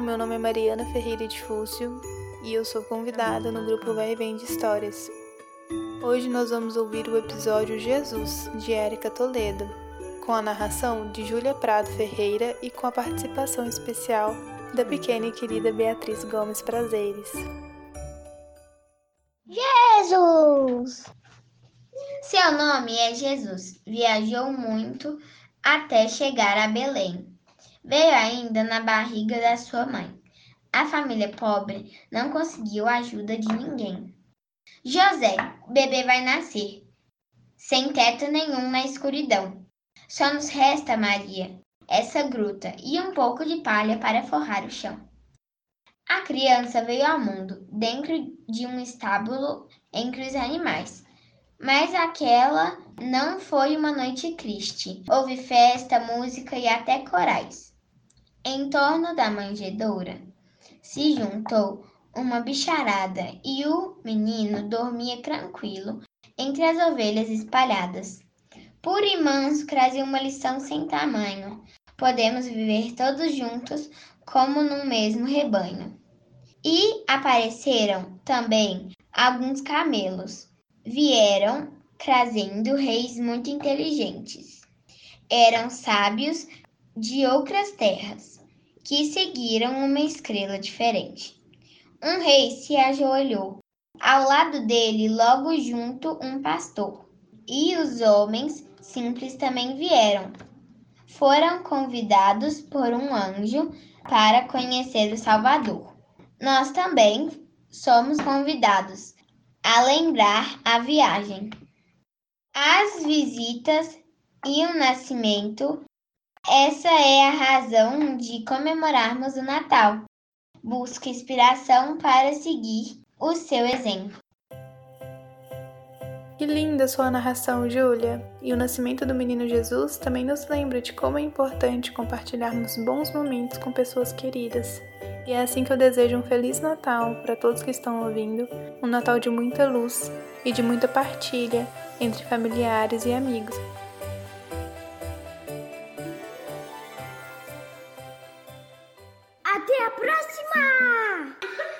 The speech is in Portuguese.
meu nome é Mariana Ferreira de Fúcio e eu sou convidada no grupo Vai e Vem de Histórias. Hoje nós vamos ouvir o episódio Jesus, de Érica Toledo, com a narração de Júlia Prado Ferreira e com a participação especial da pequena e querida Beatriz Gomes Prazeres. Jesus! Seu nome é Jesus. Viajou muito até chegar a Belém. Veio ainda na barriga da sua mãe. A família pobre não conseguiu a ajuda de ninguém. José, o bebê vai nascer, sem teto nenhum na escuridão. Só nos resta, Maria, essa gruta e um pouco de palha para forrar o chão. A criança veio ao mundo dentro de um estábulo entre os animais. Mas aquela não foi uma noite triste. Houve festa, música e até corais. Em torno da manjedoura se juntou uma bicharada e o menino dormia tranquilo entre as ovelhas espalhadas. Puro e manso trazia uma lição sem tamanho. Podemos viver todos juntos como num mesmo rebanho. E apareceram também alguns camelos. Vieram trazendo reis muito inteligentes. Eram sábios de outras terras, que seguiram uma estrela diferente. Um rei se ajoelhou. Ao lado dele, logo junto, um pastor. E os homens simples também vieram. Foram convidados por um anjo para conhecer o Salvador. Nós também somos convidados a lembrar a viagem, as visitas e o nascimento essa é a razão de comemorarmos o Natal. Busca inspiração para seguir o seu exemplo. Que linda sua narração, Júlia! E o nascimento do menino Jesus também nos lembra de como é importante compartilharmos bons momentos com pessoas queridas. E é assim que eu desejo um Feliz Natal para todos que estão ouvindo, um Natal de muita luz e de muita partilha entre familiares e amigos. Até a próxima!